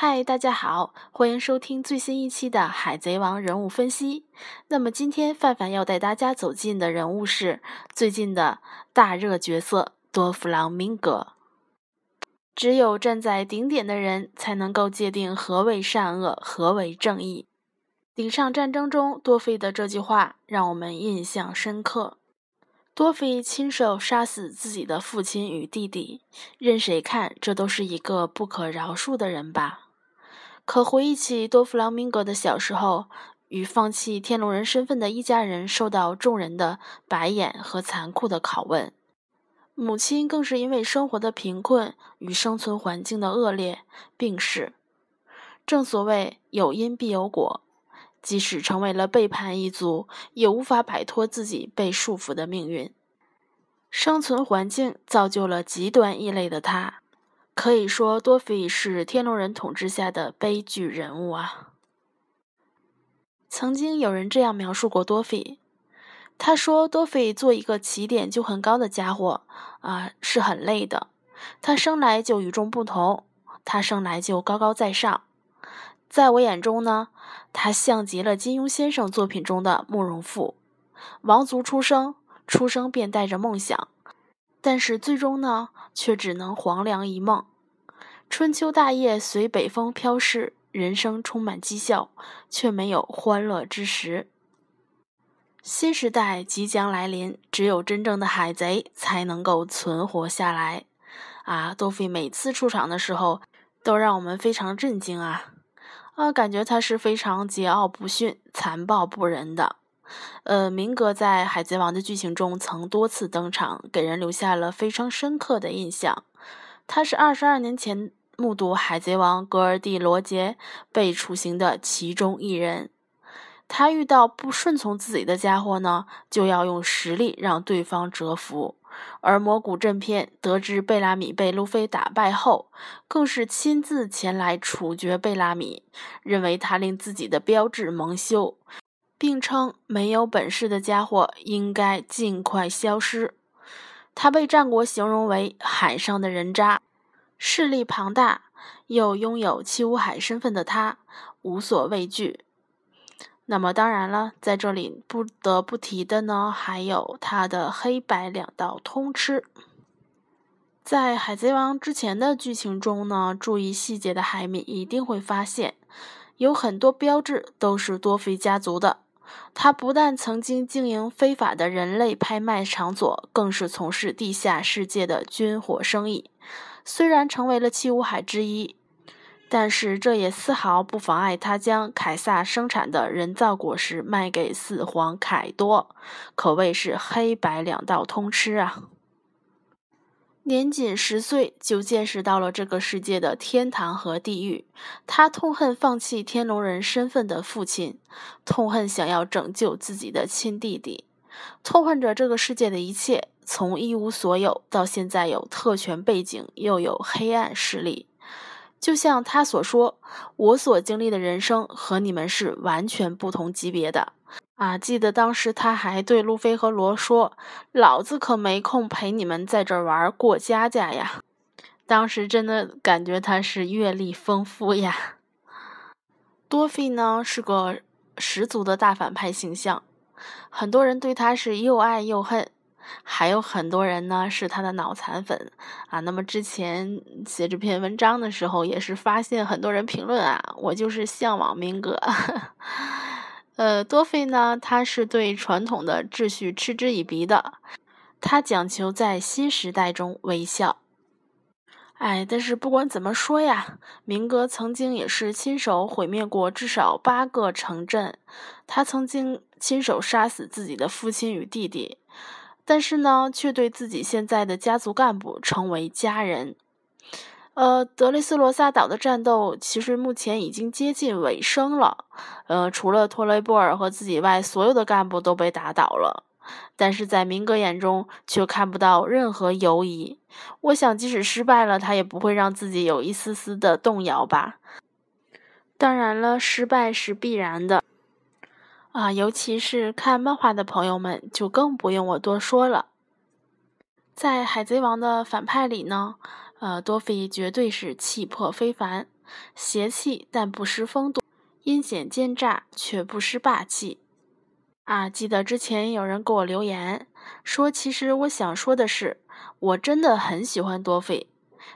嗨，大家好，欢迎收听最新一期的《海贼王人物分析》。那么今天范范要带大家走进的人物是最近的大热角色多弗朗明哥。只有站在顶点的人才能够界定何为善恶，何为正义。顶上战争中多菲的这句话让我们印象深刻。多菲亲手杀死自己的父亲与弟弟，任谁看这都是一个不可饶恕的人吧。可回忆起多弗朗明哥的小时候，与放弃天龙人身份的一家人受到众人的白眼和残酷的拷问，母亲更是因为生活的贫困与生存环境的恶劣病逝。正所谓有因必有果，即使成为了背叛一族，也无法摆脱自己被束缚的命运。生存环境造就了极端异类的他。可以说，多菲是天龙人统治下的悲剧人物啊。曾经有人这样描述过多菲，他说：“多菲做一个起点就很高的家伙啊，是很累的。他生来就与众不同，他生来就高高在上。在我眼中呢，他像极了金庸先生作品中的慕容复，王族出生，出生便带着梦想。”但是最终呢，却只能黄粱一梦。春秋大业随北风飘逝，人生充满讥笑，却没有欢乐之时。新时代即将来临，只有真正的海贼才能够存活下来。啊，多菲每次出场的时候，都让我们非常震惊啊！啊，感觉他是非常桀骜不驯、残暴不仁的。呃，明哥在《海贼王》的剧情中曾多次登场，给人留下了非常深刻的印象。他是二十二年前目睹海贼王格尔蒂罗杰被处刑的其中一人。他遇到不顺从自己的家伙呢，就要用实力让对方折服。而魔古正片得知贝拉米被路飞打败后，更是亲自前来处决贝拉米，认为他令自己的标志蒙羞。并称没有本事的家伙应该尽快消失。他被战国形容为海上的人渣，势力庞大，又拥有七武海身份的他无所畏惧。那么当然了，在这里不得不提的呢，还有他的黑白两道通吃。在海贼王之前的剧情中呢，注意细节的海米一定会发现，有很多标志都是多菲家族的。他不但曾经经营非法的人类拍卖场所，更是从事地下世界的军火生意。虽然成为了七武海之一，但是这也丝毫不妨碍他将凯撒生产的人造果实卖给四皇凯多，可谓是黑白两道通吃啊！年仅十岁就见识到了这个世界的天堂和地狱，他痛恨放弃天龙人身份的父亲，痛恨想要拯救自己的亲弟弟，痛恨着这个世界的一切，从一无所有到现在有特权背景，又有黑暗势力。就像他所说：“我所经历的人生和你们是完全不同级别的。”啊！记得当时他还对路飞和罗说：“老子可没空陪你们在这玩过家家呀！”当时真的感觉他是阅历丰富呀。多菲呢是个十足的大反派形象，很多人对他是又爱又恨，还有很多人呢是他的脑残粉啊。那么之前写这篇文章的时候，也是发现很多人评论啊，我就是向往明哥。呃，多菲呢，他是对传统的秩序嗤之以鼻的，他讲求在新时代中微笑。哎，但是不管怎么说呀，明哥曾经也是亲手毁灭过至少八个城镇，他曾经亲手杀死自己的父亲与弟弟，但是呢，却对自己现在的家族干部称为家人。呃，德雷斯罗萨岛的战斗其实目前已经接近尾声了。呃，除了托雷波尔和自己外，所有的干部都被打倒了。但是在明哥眼中，却看不到任何犹疑。我想，即使失败了，他也不会让自己有一丝丝的动摇吧。当然了，失败是必然的。啊，尤其是看漫画的朋友们，就更不用我多说了。在《海贼王》的反派里呢？呃，多菲绝对是气魄非凡，邪气但不失风度，阴险奸诈却不失霸气。啊，记得之前有人给我留言说，其实我想说的是，我真的很喜欢多菲。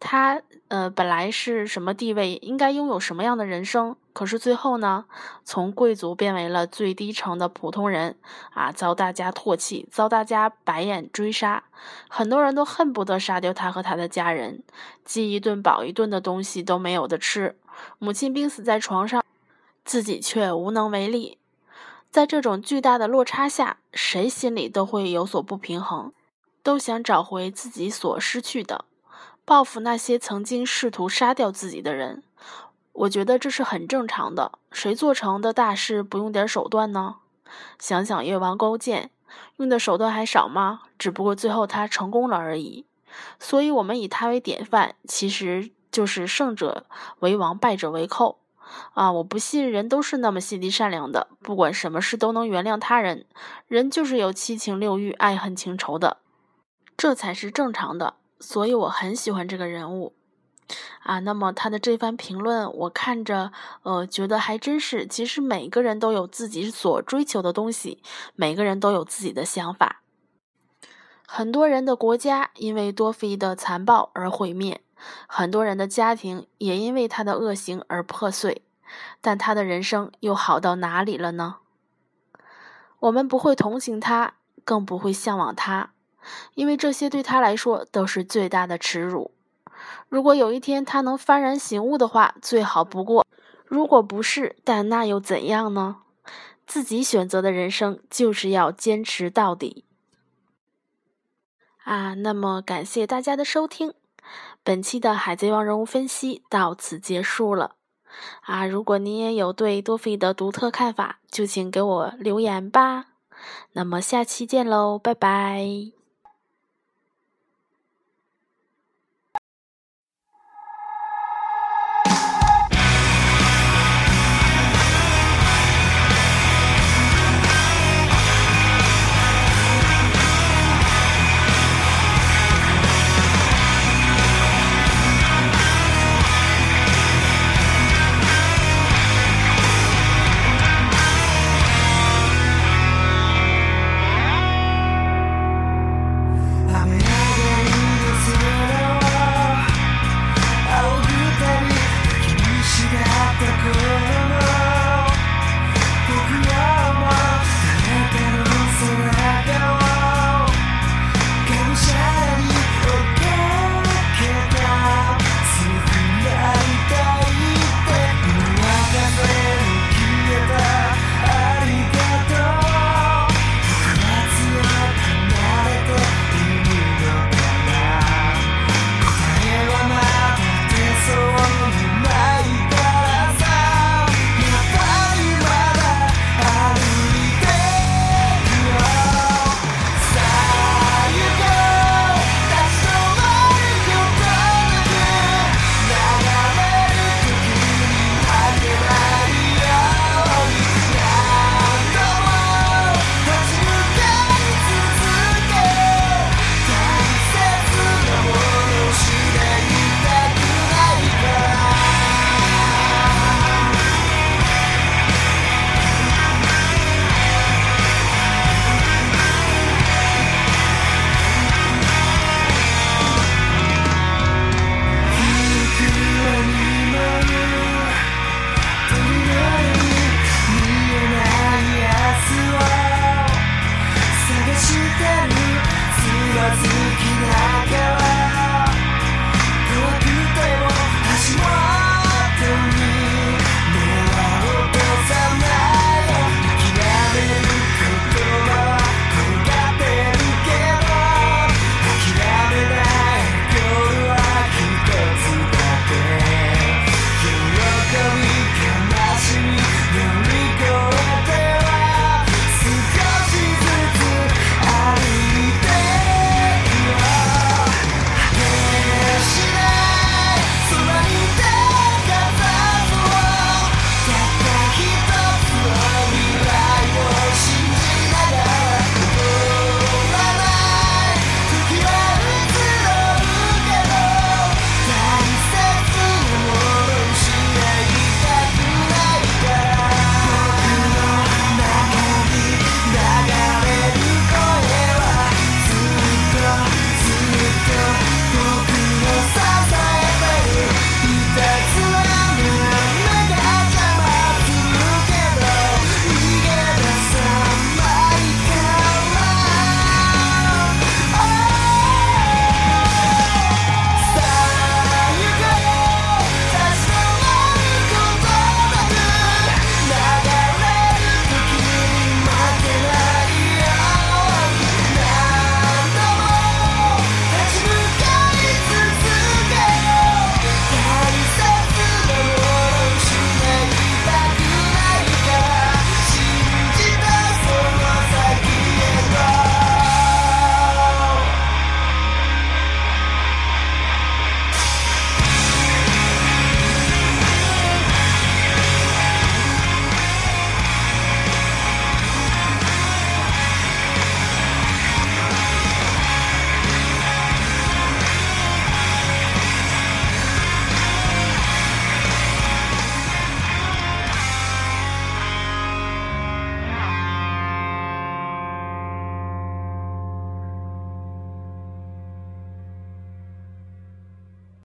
他呃本来是什么地位，应该拥有什么样的人生，可是最后呢，从贵族变为了最低层的普通人啊，遭大家唾弃，遭大家白眼追杀，很多人都恨不得杀掉他和他的家人，饥一顿饱一顿的东西都没有的吃，母亲病死在床上，自己却无能为力。在这种巨大的落差下，谁心里都会有所不平衡，都想找回自己所失去的，报复那些曾经试图杀掉自己的人。我觉得这是很正常的，谁做成的大事不用点手段呢？想想越王勾践，用的手段还少吗？只不过最后他成功了而已。所以，我们以他为典范，其实就是胜者为王，败者为寇。啊！我不信人都是那么心地善良的，不管什么事都能原谅他人。人就是有七情六欲、爱恨情仇的，这才是正常的。所以我很喜欢这个人物。啊，那么他的这番评论，我看着，呃，觉得还真是。其实每个人都有自己所追求的东西，每个人都有自己的想法。很多人的国家因为多菲的残暴而毁灭。很多人的家庭也因为他的恶行而破碎，但他的人生又好到哪里了呢？我们不会同情他，更不会向往他，因为这些对他来说都是最大的耻辱。如果有一天他能幡然醒悟的话，最好不过；如果不是，但那又怎样呢？自己选择的人生就是要坚持到底。啊，那么感谢大家的收听。本期的《海贼王》人物分析到此结束了啊！如果您也有对多菲的独特看法，就请给我留言吧。那么下期见喽，拜拜。